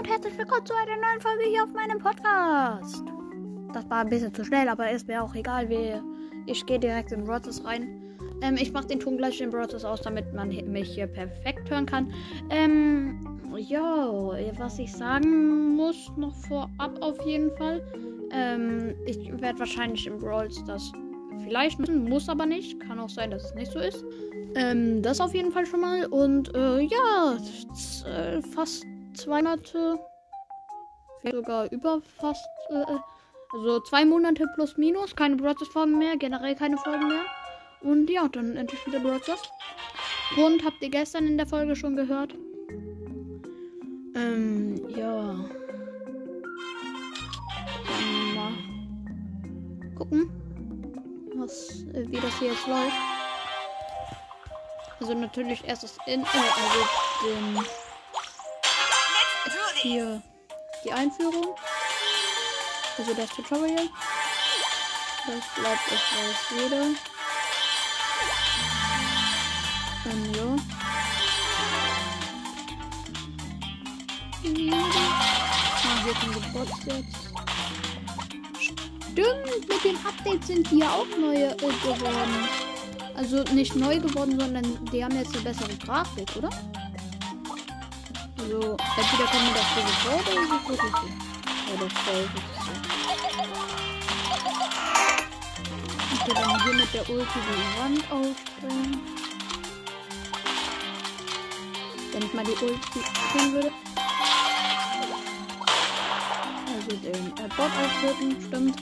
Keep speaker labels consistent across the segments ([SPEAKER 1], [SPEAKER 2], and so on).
[SPEAKER 1] und herzlich willkommen zu einer neuen Folge hier auf meinem Podcast. Das war ein bisschen zu schnell, aber ist mir auch egal, wie ich gehe direkt in Brothers rein. Ähm, ich mache den Ton gleich in Brothers aus, damit man mich hier perfekt hören kann. Ähm, ja, was ich sagen muss noch vorab auf jeden Fall. Ähm, ich werde wahrscheinlich in Brawl Stars vielleicht müssen, muss aber nicht. Kann auch sein, dass es nicht so ist. Ähm, das auf jeden Fall schon mal. Und äh, ja, äh, fast zwei Monate, sogar über fast, äh, also zwei Monate plus minus, keine Broadcast-Folgen mehr, generell keine Folgen mehr. Und ja, dann endlich wieder Broadcast. Und habt ihr gestern in der Folge schon gehört? Ähm, ja. Dann mal gucken, was, äh, wie das hier jetzt läuft. Also natürlich erst das in, äh, also den hier die Einführung. Also das Tutorial. Das bleibt es weiß jeder. Dann ja. Ah, hier kommen die Bots jetzt. Stimmt, mit dem Update sind hier auch neue äh, geworden. Also nicht neu geworden, sondern die haben jetzt eine bessere Grafik, oder? Also, entweder kommt mir das so oder ist es wirklich so? Ja, das soll so. Okay, dann hier mit der Ulti die Wand aufspringen. Wenn ich mal die Ulti kriegen würde. Also den äh, Bot aufdrücken, stimmt.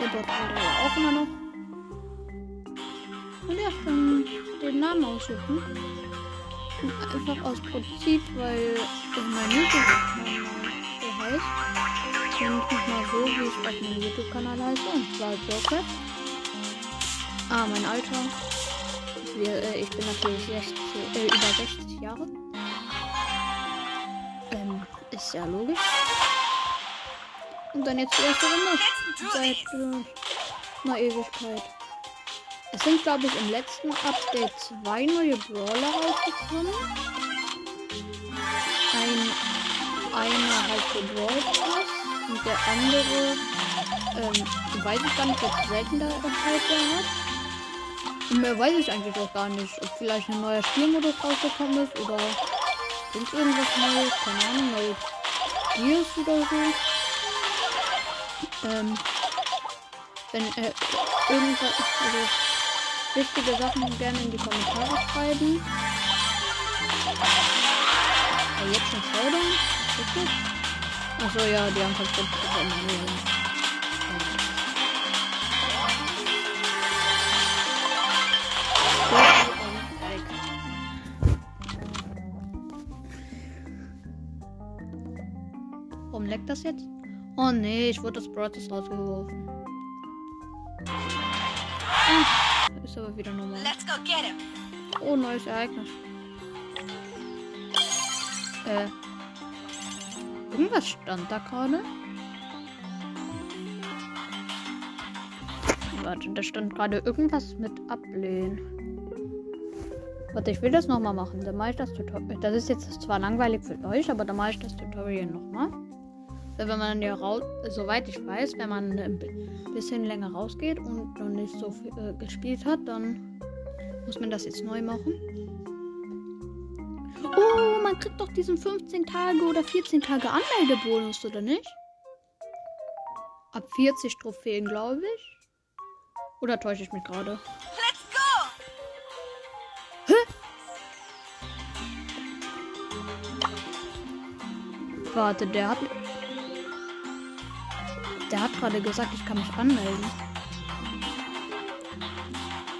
[SPEAKER 1] Der Bot hat ja auch immer noch. Und ja, dann den Namen aussuchen. Einfach aus Prinzip, weil mein YouTube-Kanal so heißt. Und nicht mal so, wie ich auf meinem YouTube-Kanal heiße. Und zwar Joker. Ah, mein Alter. Wir, äh, ich bin natürlich 60, äh, über 60 Jahre. Ähm, ist ja logisch. Und dann jetzt die erste Runde. Seit äh, einer Ewigkeit. Es sind, glaube ich, im letzten Update zwei neue Brawler rausgekommen. Ein, einer halt für Brawl Pass und der andere, ähm, weiß ich gar nicht, welche Seltenheit der hat. Und mehr weiß ich eigentlich auch gar nicht, ob vielleicht ein neuer Spielmodus rausgekommen ist oder sind irgendwas Neues, keine Ahnung, neue Gears oder so. Ähm, wenn äh, irgendwas, also wichtige Sachen gerne in die Kommentare schreiben. Ja, jetzt schon Showdown? Richtig? Achso, ja, die haben verstanden. Warum leckt das jetzt? Oh nee, ich wurde das Brothers rausgeworfen. Ist aber wieder normal. Oh, neues Ereignis. Äh. Irgendwas stand da gerade. Warte, da stand gerade irgendwas mit ablehnen. Warte, ich will das nochmal machen. Dann mache ich das Tutorial. Das ist jetzt zwar langweilig für euch, aber dann mache ich das Tutorial nochmal. Weil wenn man ja raus, soweit ich weiß, wenn man ein bisschen länger rausgeht und noch nicht so viel äh, gespielt hat, dann muss man das jetzt neu machen. Oh, man kriegt doch diesen 15 Tage oder 14 Tage Anmeldebonus, oder nicht? Ab 40 Trophäen, glaube ich. Oder täusche ich mich gerade? Hä? Warte, der hat. Der hat gerade gesagt, ich kann mich anmelden.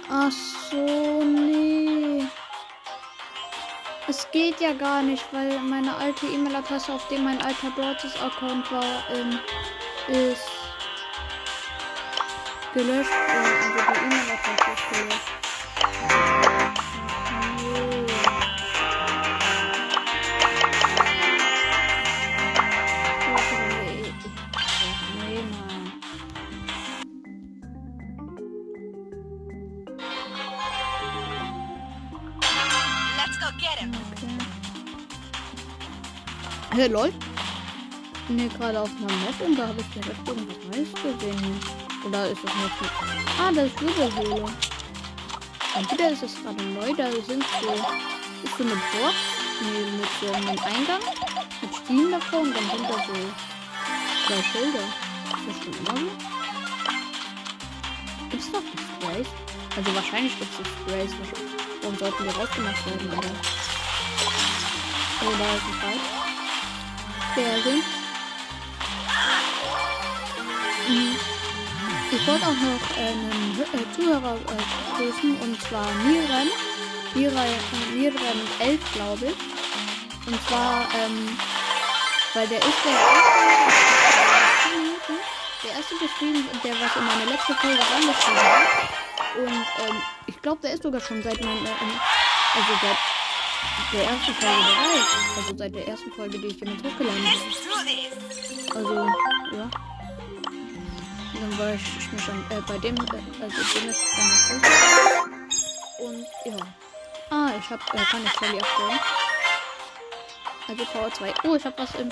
[SPEAKER 1] Ach so, nee. Es geht ja gar nicht, weil meine alte E-Mail-Adresse, auf dem mein alter Broadcast-Account war, ähm, ist gelöscht. Also die E-Mail-Adresse ist gelöscht. Hey, lol. bin hier gerade auf einer Map und da habe ich direkt irgendwas Neues gesehen. Oder ist das nicht? Ah, das ist Wirbelhöhle. Entweder ist es gerade neu, da sind so, ist so eine Box nee, mit so einem Eingang, mit Stielen davor und dann sind da so zwei Schilder. Ist das schon immer so? Gibt's doch die Sprays? Also wahrscheinlich gibt es die Sprays. Warum sollten die rausgemacht werden, aber... Oh, da ist ein Fight. Sind. Mhm. Ich wollte auch noch einen äh, Zuhörer äh, grüßen und zwar Niren. Niren 11, glaube ich. Und zwar, ähm, weil der ist der erste, der erste geschrieben, der was in meine letzte Folge reingeschrieben hat. Und ähm, ich glaube, der ist sogar schon seit meinem, äh, also seit der ersten Folge dabei. Also seit der ersten Folge, die ich jemand hochgeladen habe. Also, ja. Dann war ich mir schon äh, bei dem, äh, also dem ist dann Und ja. Ah, ich hab, äh, kann ich Shelly abstellen. Also Power 2. Oh, ich hab was im.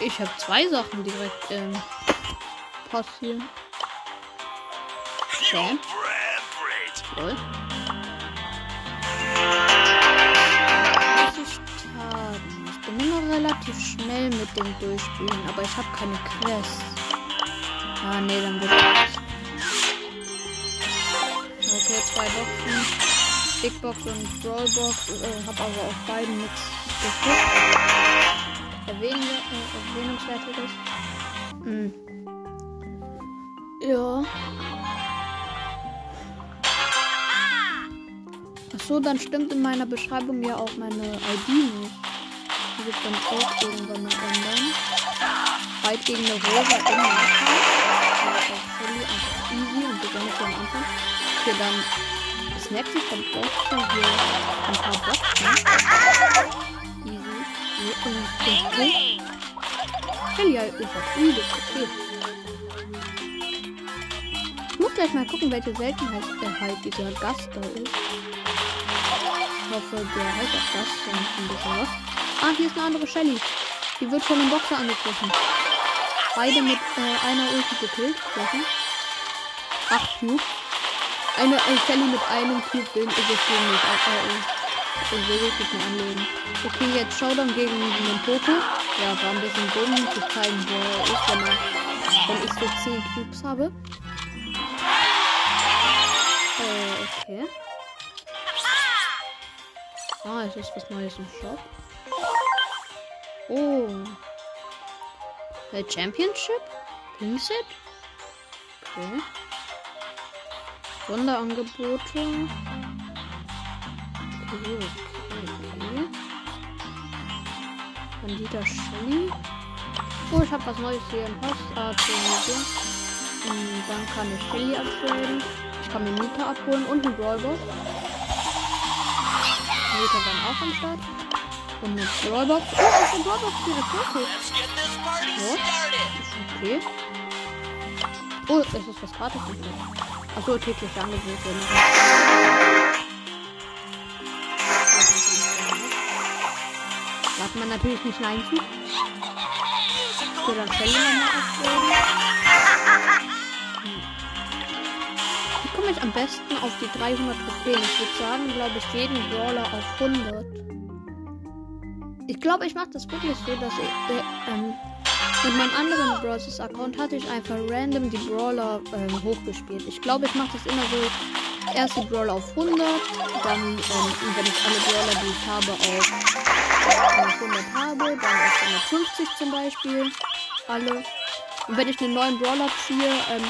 [SPEAKER 1] Ich hab zwei Sachen direkt ähm, passieren. Okay. Toll. Relativ schnell mit dem Durchspielen, aber ich habe keine Quest. Ah, nee, dann wird das. Okay, zwei Boxen. Big Box und Brawl Box. Äh, hab aber auf beiden nichts gefunden. Erwähnen, äh. Hm. Ja. Achso, dann stimmt in meiner Beschreibung ja auch meine ID nicht wird dann auch irgendwann mal ändern. Fight gegen eine Rosa. Also auf Shelly einfach easy und besonders am Anfang. Hier dann snackt sich von Boxen hier ein paar Boxen. Easy. Und. Shelly halt ist auch übel. Okay. Ich muss gleich mal gucken, welche Seltenheit äh, halt dieser Gast da ist. Ich hoffe, der heißt auch das. Dann ein bisschen was. Ah, hier ist eine andere Shelly. Die wird von einem Boxer angegriffen. Beide mit äh, einer Ulti gekillt. Acht Cube. Eine äh, Shelly mit einem Cube will ist es gegen mich. Äh, äh, ich will wirklich nicht anlegen. Okay, jetzt Showdown gegen den Poco. Ja, war ein bisschen dumm zu zeigen, wo er ist, wenn, er, wenn ich so 10 Cubes habe. Äh, okay. Ah, es ist was Neues im Shop. Oh. The Championship? Pinset? Okay. Sonderangebote. Okay, okay, okay. Bandita Shelly. Oh, ich habe was Neues hier im Haus. Ah, Und dann kann ich Shelly abstellen. Ich kann mir Mieter abholen und einen Brawlbox. Mieter dann auch am Start. Und eine Brawlbox. Oh, ist eine Brawlbox für das. Ja, ist okay. Oh, es ist was gratis. Achso, tägliche Angebote. Darf man natürlich nicht Nein zu. So, dann Fälle nochmal abholen. Wie komme ich am besten auf die 300 Trophäen? Ich würde sagen, glaube ich, jeden Brawler auf 100. Ich glaube, ich mache das wirklich so, dass ich äh, ähm, mit meinem anderen Brawlers Account hatte ich einfach random die Brawler ähm, hochgespielt. Ich glaube, ich mache das immer so. Erst die Brawler auf 100, dann, ähm, wenn ich alle Brawler, die ich habe, auf 100 habe, dann auf 150 zum Beispiel. Alle. Und wenn ich einen neuen Brawler ziehe, ähm,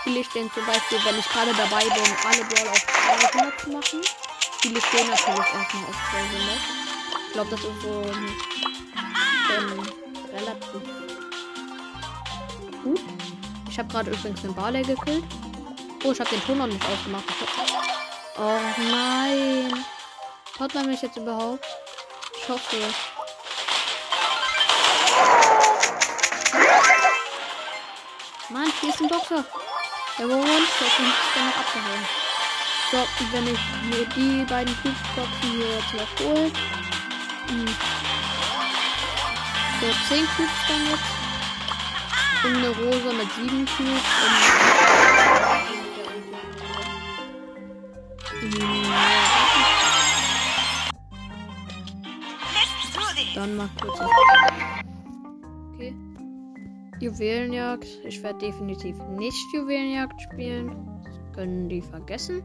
[SPEAKER 1] spiele ich den zum Beispiel, wenn ich gerade dabei bin, alle Brawler auf 200 zu machen, spiele ich den natürlich erstmal auf 200 glaube, das ist so ähm, relativ gut. Ich habe gerade übrigens einen Barley gekillt. Oh, ich habe den Ton noch nicht ausgemacht. Oh nein. Hört man mich jetzt überhaupt? Ich hoffe. Mann, hier ist ein Boxer. Der war One-Shot und ist dann noch abgehauen. So, wenn ich mir die beiden Cubeboxen hier jetzt noch hole, So, 10 Cubes dann jetzt. Und eine Rosa mit 7 Cubes. Und dann mal kurz. Okay. Juwelenjagd. Ich werde definitiv nicht Juwelenjagd spielen. Das können die vergessen.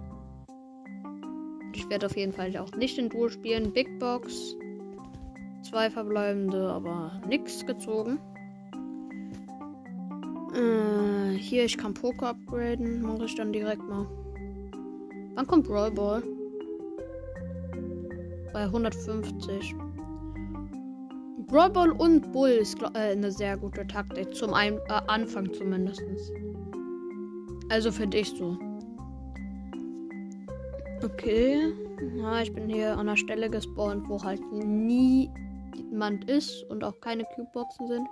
[SPEAKER 1] Ich werde auf jeden Fall auch nicht in Duo spielen. Big Box. Zwei verbleibende, aber nichts gezogen. Äh, hier, ich kann Poker upgraden. Mache ich dann direkt mal. Wann kommt Brawl Ball? Bei 150. Brawl Ball und Bull ist äh, eine sehr gute Taktik. Zum Ein äh, Anfang zumindest. Also finde ich so. Okay. Ja, ich bin hier an der Stelle gespawnt, wo halt niemand ist und auch keine Cube-Boxen sind.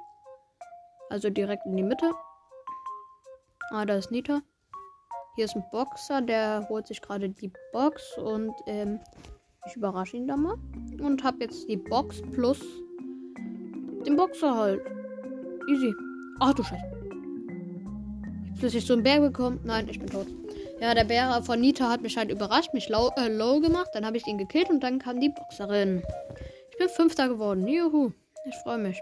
[SPEAKER 1] Also direkt in die Mitte. Ah, da ist Nita. Hier ist ein Boxer, der holt sich gerade die Box und ähm, ich überrasche ihn da mal. Und habe jetzt die Box plus den Boxer halt. Easy. Ach du Scheiße. Ich plötzlich so einen Bär bekommen. Nein, ich bin tot. Ja, der Bär von Nita hat mich halt überrascht, mich low, äh, low gemacht. Dann habe ich ihn gekillt und dann kam die Boxerin. Ich bin Fünfter geworden. Juhu. Ich freue mich.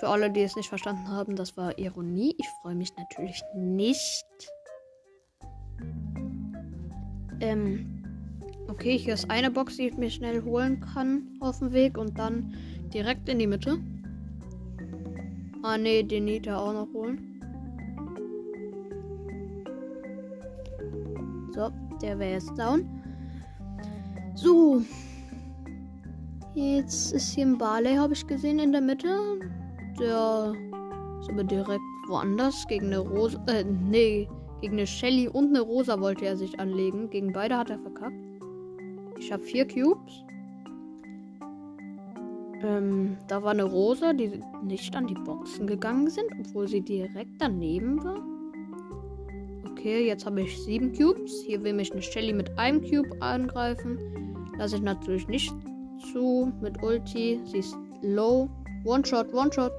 [SPEAKER 1] Für alle, die es nicht verstanden haben, das war Ironie. Ich freue mich natürlich nicht. Ähm, okay, hier ist eine Box, die ich mir schnell holen kann auf dem Weg und dann direkt in die Mitte. Ah ne, den Nita auch noch holen. So, der wäre jetzt down. So. Jetzt ist hier ein Barley, habe ich gesehen, in der Mitte. Der ist aber direkt woanders. Gegen eine Rosa. Äh, nee. Gegen eine Shelly und eine Rosa wollte er sich anlegen. Gegen beide hat er verkackt. Ich habe vier Cubes. Ähm, da war eine Rosa, die nicht an die Boxen gegangen sind, obwohl sie direkt daneben war. Okay, jetzt habe ich sieben Cubes. Hier will mich eine Shelly mit einem Cube angreifen. Lasse ich natürlich nicht zu mit Ulti. Sie ist low. One-Shot, One-Shot.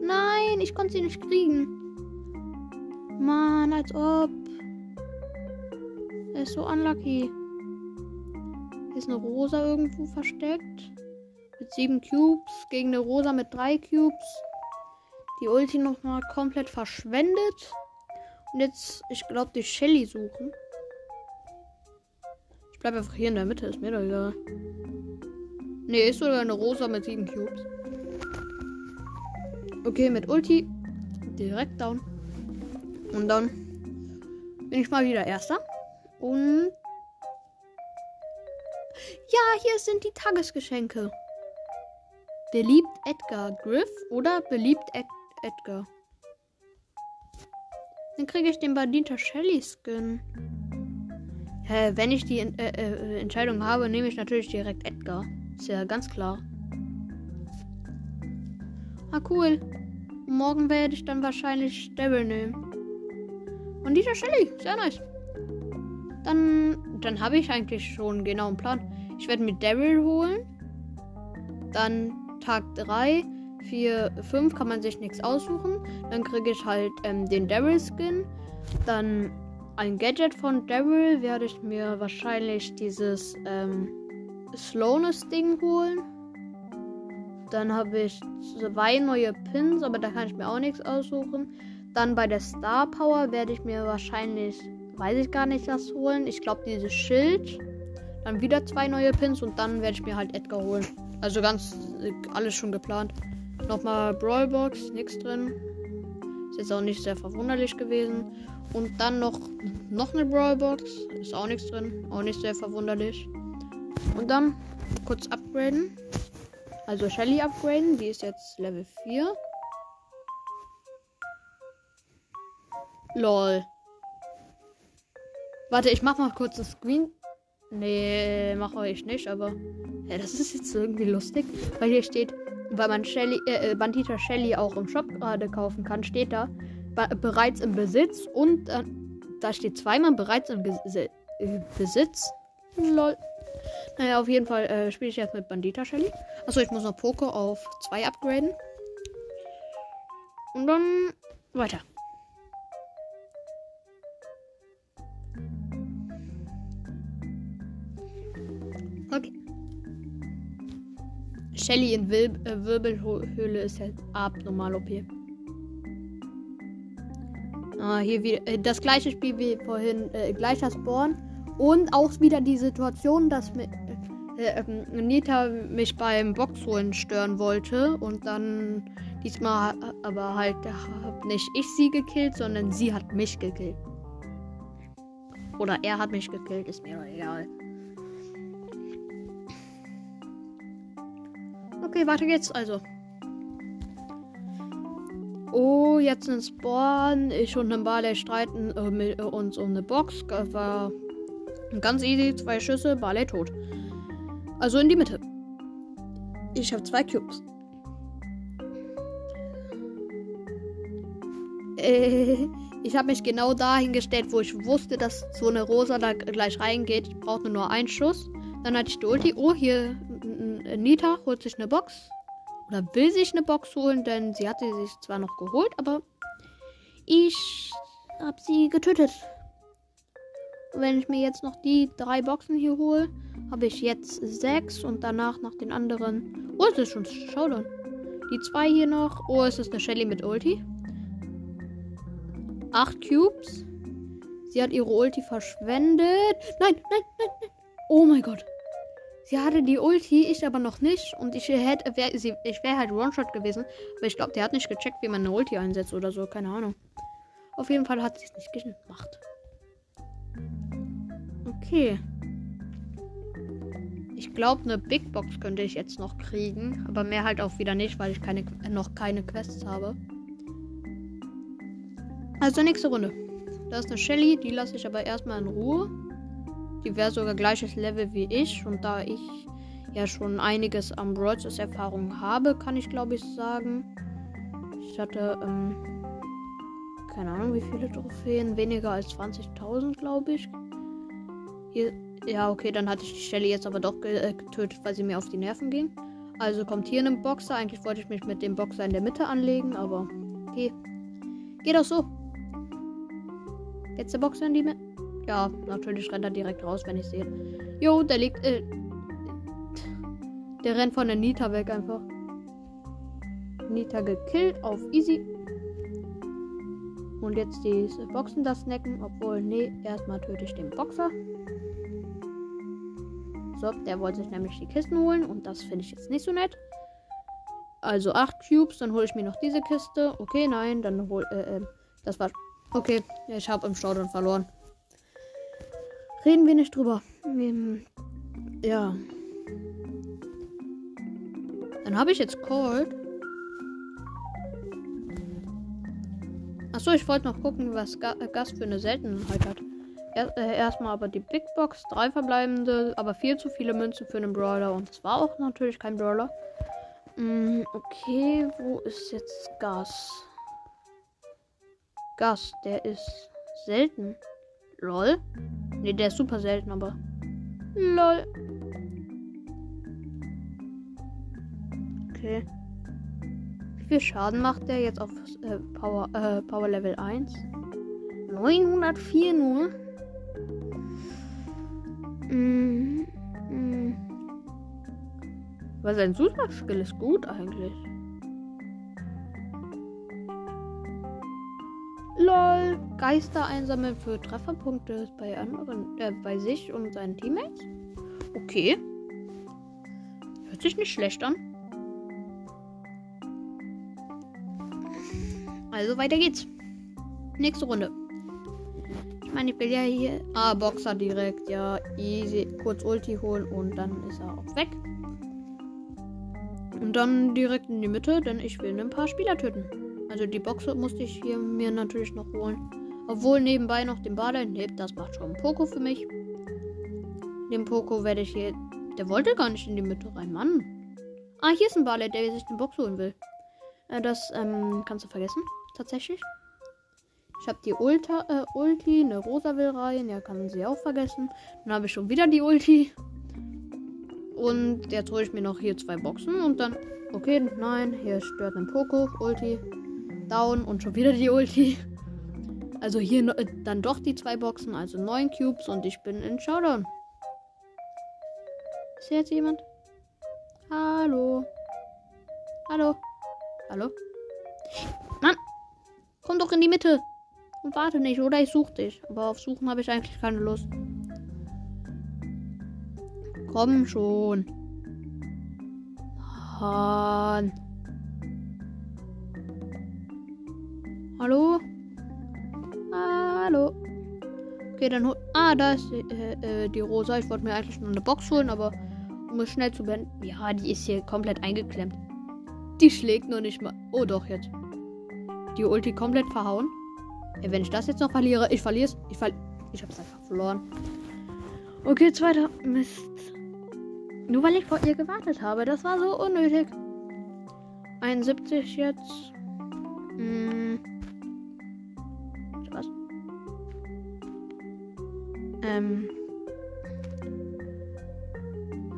[SPEAKER 1] Nein, ich konnte sie nicht kriegen. Mann, als ob. Er ist so unlucky. Hier ist eine Rosa irgendwo versteckt. Mit sieben Cubes. Gegen eine Rosa mit drei Cubes. Die Ulti nochmal komplett verschwendet. Und jetzt, ich glaube, die Shelly suchen. Ich bleibe einfach hier in der Mitte, ist mir doch egal. Ne, ist sogar eine Rosa mit sieben Cubes. Okay, mit Ulti. Direkt down. Und dann bin ich mal wieder Erster. Und. Ja, hier sind die Tagesgeschenke. Beliebt Edgar Griff oder beliebt Ed Edgar? Dann kriege ich den Bandita Shelly Skin. Hä, wenn ich die äh, äh, Entscheidung habe, nehme ich natürlich direkt Edgar. Ist ja ganz klar. Ah, cool. Morgen werde ich dann wahrscheinlich Devil nehmen. Und dieser Shelly, sehr nice. Dann, dann habe ich eigentlich schon genau einen Plan. Ich werde mir Daryl holen. Dann Tag 3, 4, 5 kann man sich nichts aussuchen. Dann kriege ich halt ähm, den Daryl-Skin. Dann ein Gadget von Daryl werde ich mir wahrscheinlich dieses ähm, Slowness-Ding holen. Dann habe ich zwei neue Pins, aber da kann ich mir auch nichts aussuchen. Dann bei der Star Power werde ich mir wahrscheinlich, weiß ich gar nicht, was holen. Ich glaube, dieses Schild. Dann wieder zwei neue Pins und dann werde ich mir halt Edgar holen. Also ganz alles schon geplant. Nochmal Brawlbox, nichts drin. Ist jetzt auch nicht sehr verwunderlich gewesen. Und dann noch, noch eine Brawlbox. Ist auch nichts drin. Auch nicht sehr verwunderlich. Und dann kurz upgraden. Also Shelly upgraden, die ist jetzt Level 4. Lol. Warte, ich mach mal kurz ein Screen. Nee, mache ich nicht, aber. Ja, das ist jetzt irgendwie lustig. Weil hier steht, weil man Shelly, äh, Bandita Shelly auch im Shop gerade kaufen kann, steht da bereits im Besitz und äh, da steht zweimal bereits im Ge äh, Besitz. Lol. Naja, auf jeden Fall äh, spiele ich jetzt mit Bandita Shelly. Achso, ich muss noch Poco auf 2 upgraden. Und dann weiter. Shelly in Wil äh, Wirbelhöhle ist halt abnormal OP. Ah, hier wieder äh, das gleiche Spiel wie vorhin, äh, gleicher Spawn. Und auch wieder die Situation, dass mit, äh, äh, Nita mich beim Boxholen stören wollte. Und dann diesmal aber halt hab nicht ich sie gekillt, sondern sie hat mich gekillt. Oder er hat mich gekillt, ist mir egal. Okay, weiter geht's also. Oh, jetzt ein Spawn. Ich und ein Barley streiten äh, mit, äh, uns um eine Box. War ganz easy. Zwei Schüsse, Barley tot. Also in die Mitte. Ich habe zwei Cubes. Äh, ich habe mich genau dahin gestellt, wo ich wusste, dass so eine Rosa da gleich reingeht. Ich brauchte nur einen Schuss. Dann hatte ich die Ulti. Oh, hier Nita holt sich eine Box. Oder will sich eine Box holen, denn sie hatte sich zwar noch geholt, aber ich habe sie getötet. Und wenn ich mir jetzt noch die drei Boxen hier hole, habe ich jetzt sechs und danach nach den anderen. Oh, es ist schon Showdown. Die zwei hier noch. Oh, es ist eine Shelly mit Ulti. Acht Cubes. Sie hat ihre Ulti verschwendet. Nein, nein, nein, nein. Oh mein Gott. Sie hatte die Ulti, ich aber noch nicht. Und ich hätte, wär, sie, ich wäre halt One-Shot gewesen. Aber ich glaube, der hat nicht gecheckt, wie man eine Ulti einsetzt oder so. Keine Ahnung. Auf jeden Fall hat sie es nicht gemacht. Okay. Ich glaube, eine Big Box könnte ich jetzt noch kriegen. Aber mehr halt auch wieder nicht, weil ich keine, noch keine Quests habe. Also nächste Runde. Da ist eine Shelly, die lasse ich aber erstmal in Ruhe. Die wäre sogar gleiches Level wie ich. Und da ich ja schon einiges am Brawlers Erfahrung habe, kann ich glaube ich sagen. Ich hatte, ähm, keine Ahnung, wie viele Trophäen. Weniger als 20.000, glaube ich. Hier, ja, okay, dann hatte ich die Stelle jetzt aber doch äh, getötet, weil sie mir auf die Nerven ging. Also kommt hier ein Boxer. Eigentlich wollte ich mich mit dem Boxer in der Mitte anlegen, aber okay. Geht auch so. Jetzt der Boxer in die Mitte. Ja, natürlich rennt er direkt raus, wenn ich sehe. Jo, der liegt. Äh, der rennt von der Nita weg einfach. Nita gekillt auf easy. Und jetzt diese Boxen da snacken. Obwohl, nee, erstmal töte ich den Boxer. So, der wollte sich nämlich die Kisten holen. Und das finde ich jetzt nicht so nett. Also 8 Cubes, dann hole ich mir noch diese Kiste. Okay, nein, dann hol. Äh, äh, das war. Okay, ich habe im Staudamm verloren. Reden wir nicht drüber. Ja. Dann habe ich jetzt Cold. Achso, ich wollte noch gucken, was Ga äh, Gast für eine Seltenheit hat. Äh, erstmal aber die Big Box, drei verbleibende, aber viel zu viele Münzen für einen Brawler. Und es war auch natürlich kein Brawler. Mm, okay, wo ist jetzt Gas? Gas, der ist selten. Lol. Ne, der ist super selten, aber. Lol. Okay. Wie viel Schaden macht der jetzt auf äh, Power, äh, Power Level 1? 904 nur. Mm, mm. Aber sein Zusatzskill ist gut eigentlich. Geister einsammeln für Trefferpunkte bei anderen, äh, bei sich und seinen Teammates. Okay. Hört sich nicht schlecht an. Also weiter geht's. Nächste Runde. Ich meine, ich will ja hier. Ah, Boxer direkt. Ja, easy. Kurz Ulti holen und dann ist er auch weg. Und dann direkt in die Mitte, denn ich will ein paar Spieler töten. Also die Boxe musste ich hier mir natürlich noch holen. Obwohl nebenbei noch den Bader lebt, das macht schon Poco für mich. Den Poco werde ich hier. Der wollte gar nicht in die Mitte rein, Mann. Ah, hier ist ein Barley, der sich den Box holen will. Äh, das ähm, kannst du vergessen, tatsächlich. Ich habe die Ulta, äh, Ulti, eine Rosa will rein. Ja, kann sie auch vergessen. Dann habe ich schon wieder die Ulti. Und jetzt hole ich mir noch hier zwei Boxen und dann. Okay, nein, hier stört ein Poco, Ulti, Down und schon wieder die Ulti. Also hier äh, dann doch die zwei Boxen, also neun Cubes und ich bin in Showdown. Ist hier jetzt jemand? Hallo? Hallo? Hallo? Mann! Komm doch in die Mitte! Und warte nicht, oder ich suche dich. Aber auf Suchen habe ich eigentlich keine Lust. Komm schon. Mann. Hallo? Hallo? Okay, dann hol. Ah, da ist äh, äh, die Rosa. Ich wollte mir eigentlich nur eine Box holen, aber um es schnell zu beenden. Ja, die ist hier komplett eingeklemmt. Die schlägt nur nicht mal. Oh, doch, jetzt. Die Ulti komplett verhauen. Ey, wenn ich das jetzt noch verliere, ich verliere es. Ich fall. Ich hab's einfach verloren. Okay, zweiter. Mist. Nur weil ich vor ihr gewartet habe. Das war so unnötig. 71 jetzt. Hm. Ähm.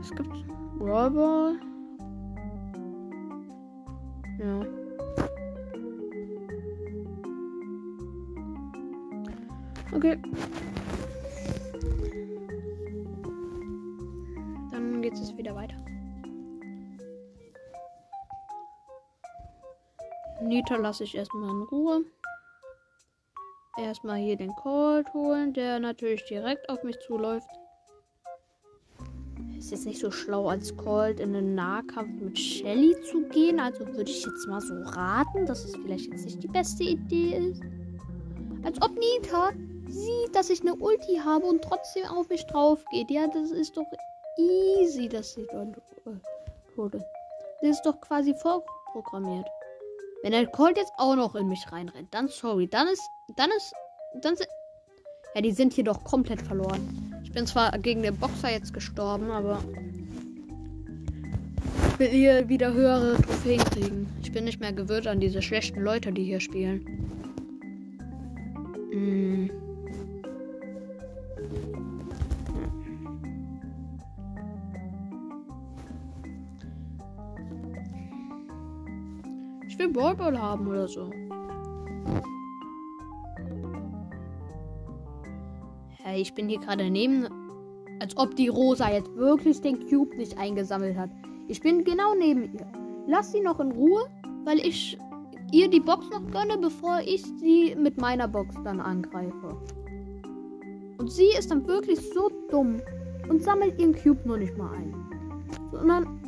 [SPEAKER 1] Es gibt Brawl Ja. Okay. Dann geht es wieder weiter. Nita lasse ich erstmal in Ruhe. Erstmal hier den Cold holen, der natürlich direkt auf mich zuläuft. Ist jetzt nicht so schlau, als Cold in den Nahkampf mit Shelly zu gehen. Also würde ich jetzt mal so raten, dass es vielleicht jetzt nicht die beste Idee ist. Als ob Nita sieht, dass ich eine Ulti habe und trotzdem auf mich drauf geht. Ja, das ist doch easy, dass sie dann äh, Das ist doch quasi vorprogrammiert. Wenn der Colt jetzt auch noch in mich reinrennt, dann sorry. Dann ist, dann ist, dann sind, ja, die sind hier doch komplett verloren. Ich bin zwar gegen den Boxer jetzt gestorben, aber ich will hier wieder höhere Trophäen kriegen. Ich bin nicht mehr gewöhnt an diese schlechten Leute, die hier spielen. Mm. Will Ballball haben oder so. Hey, ich bin hier gerade neben. Als ob die Rosa jetzt wirklich den Cube nicht eingesammelt hat. Ich bin genau neben ihr. Lass sie noch in Ruhe, weil ich ihr die Box noch gönne, bevor ich sie mit meiner Box dann angreife. Und sie ist dann wirklich so dumm und sammelt ihren Cube nur nicht mal ein. Sondern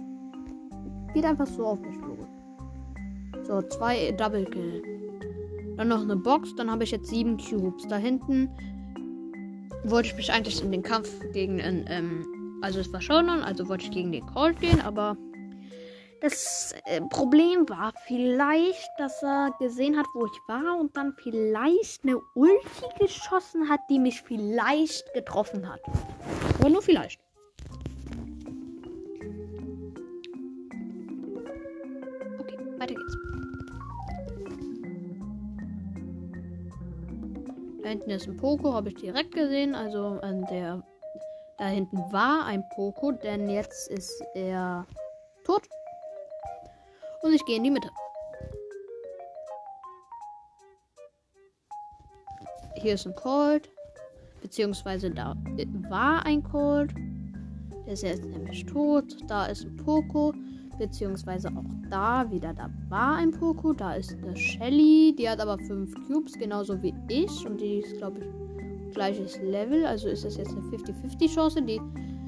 [SPEAKER 1] geht einfach so auf mich los. So, zwei Double Kill. Dann noch eine Box. Dann habe ich jetzt sieben Cubes. Da hinten wollte ich mich eigentlich in den Kampf gegen einen, ähm, also es war schon, also wollte ich gegen den Colt gehen, aber das äh, Problem war vielleicht, dass er gesehen hat, wo ich war und dann vielleicht eine Ulti geschossen hat, die mich vielleicht getroffen hat. Aber nur vielleicht. Da hinten ist ein Poco, habe ich direkt gesehen. Also an der. Da hinten war ein Poco, denn jetzt ist er tot. Und ich gehe in die Mitte. Hier ist ein Cold. Beziehungsweise da war ein Cold. Der ist jetzt nämlich tot. Da ist ein Poco. Beziehungsweise auch da wieder, da war ein Poco. Da ist eine Shelly. Die hat aber fünf Cubes, genauso wie ich. Und die ist, glaube ich, gleiches Level. Also ist das jetzt eine 50-50 Chance. Die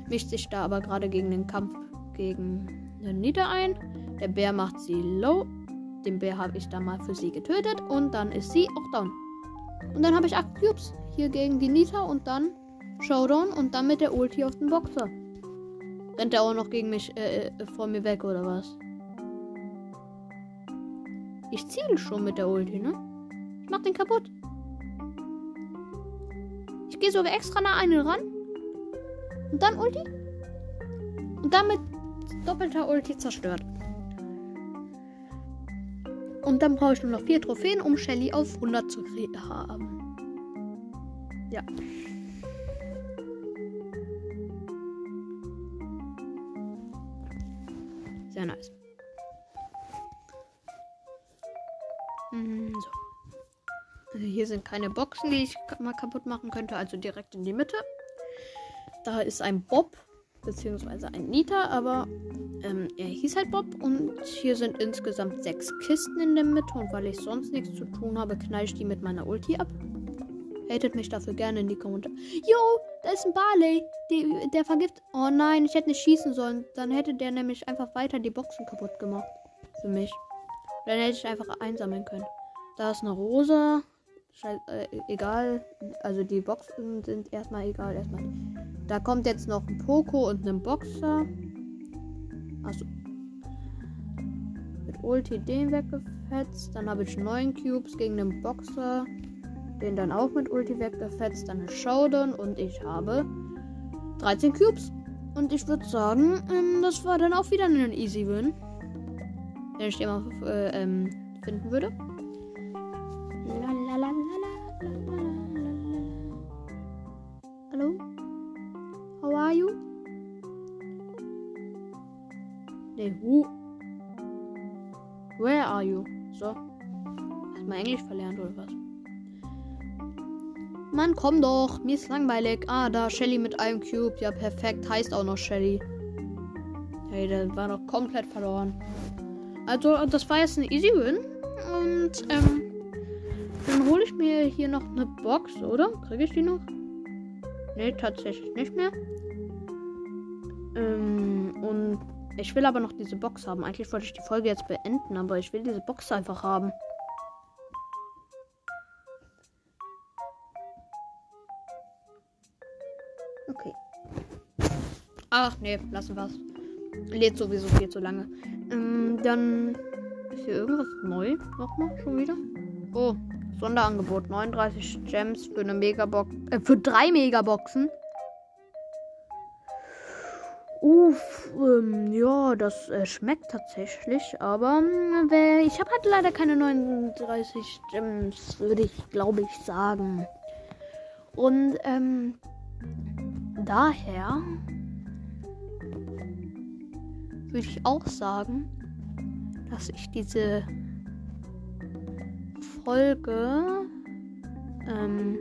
[SPEAKER 1] mischt sich da aber gerade gegen den Kampf gegen den Nita ein. Der Bär macht sie low. Den Bär habe ich da mal für sie getötet. Und dann ist sie auch down. Und dann habe ich 8 Cubes hier gegen die Nita und dann Showdown und dann mit der Ulti auf den Boxer. Rennt er auch noch gegen mich äh, äh, vor mir weg oder was? Ich ziele schon mit der Ulti, ne? Ich mach den kaputt. Ich gehe sogar extra nah ihn ran. Und dann Ulti. Und damit doppelter Ulti zerstört. Und dann brauche ich nur noch vier Trophäen, um Shelly auf 100 zu haben. Ja. sehr nice. Mhm, so. Also hier sind keine Boxen, die ich mal kaputt machen könnte, also direkt in die Mitte. Da ist ein Bob, beziehungsweise ein Nita, aber ähm, er hieß halt Bob. Und hier sind insgesamt sechs Kisten in der Mitte. Und weil ich sonst nichts zu tun habe, knall ich die mit meiner Ulti ab. Hatet mich dafür gerne in die Kommentare. Yo, da ist ein Barley. Die, der vergift. Oh nein, ich hätte nicht schießen sollen. Dann hätte der nämlich einfach weiter die Boxen kaputt gemacht. Für mich. Dann hätte ich einfach einsammeln können. Da ist eine Rose. Scheiß, äh, egal. Also die Boxen sind erstmal egal. Erstmal. Da kommt jetzt noch ein Poco und ein Boxer. Achso. Mit Ulti den weggefetzt. Dann habe ich 9 Cubes gegen den Boxer. Den dann auch mit Ulti weggefetzt. Dann ein Showdown. Und ich habe 13 Cubes. Und ich würde sagen, ähm, das war dann auch wieder ein Easy Win. Wenn ich den mal äh, ähm, finden würde. Hallo? How are you? Nee, who? Where are you? So. Hast mal Englisch verlernt oder was? Mann, komm doch. Mir ist langweilig. Ah, da Shelly mit einem Cube. Ja, perfekt. Heißt auch noch Shelly. Hey, der war noch komplett verloren. Also, das war jetzt ein Easy Win. Und, ähm, dann hole ich mir hier noch eine Box, oder? Kriege ich die noch? Ne, tatsächlich nicht mehr. Ähm, und ich will aber noch diese Box haben. Eigentlich wollte ich die Folge jetzt beenden, aber ich will diese Box einfach haben. Ach nee, lassen wir es. Lädt sowieso viel zu lange. Ähm, dann ist hier irgendwas neu. Nochmal, schon wieder. Oh, Sonderangebot. 39 Gems für eine Megabox. Äh, für drei Megaboxen. Uff, ähm, ja, das äh, schmeckt tatsächlich, aber äh, ich habe halt leider keine 39 Gems, würde ich, glaube ich, sagen. Und ähm, daher würde ich auch sagen, dass ich diese Folge ähm,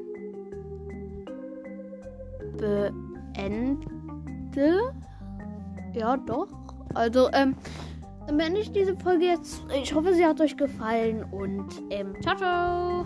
[SPEAKER 1] beende. Ja, doch. Also, ähm, dann beende ich diese Folge jetzt. Ich hoffe, sie hat euch gefallen und ähm, ciao, ciao.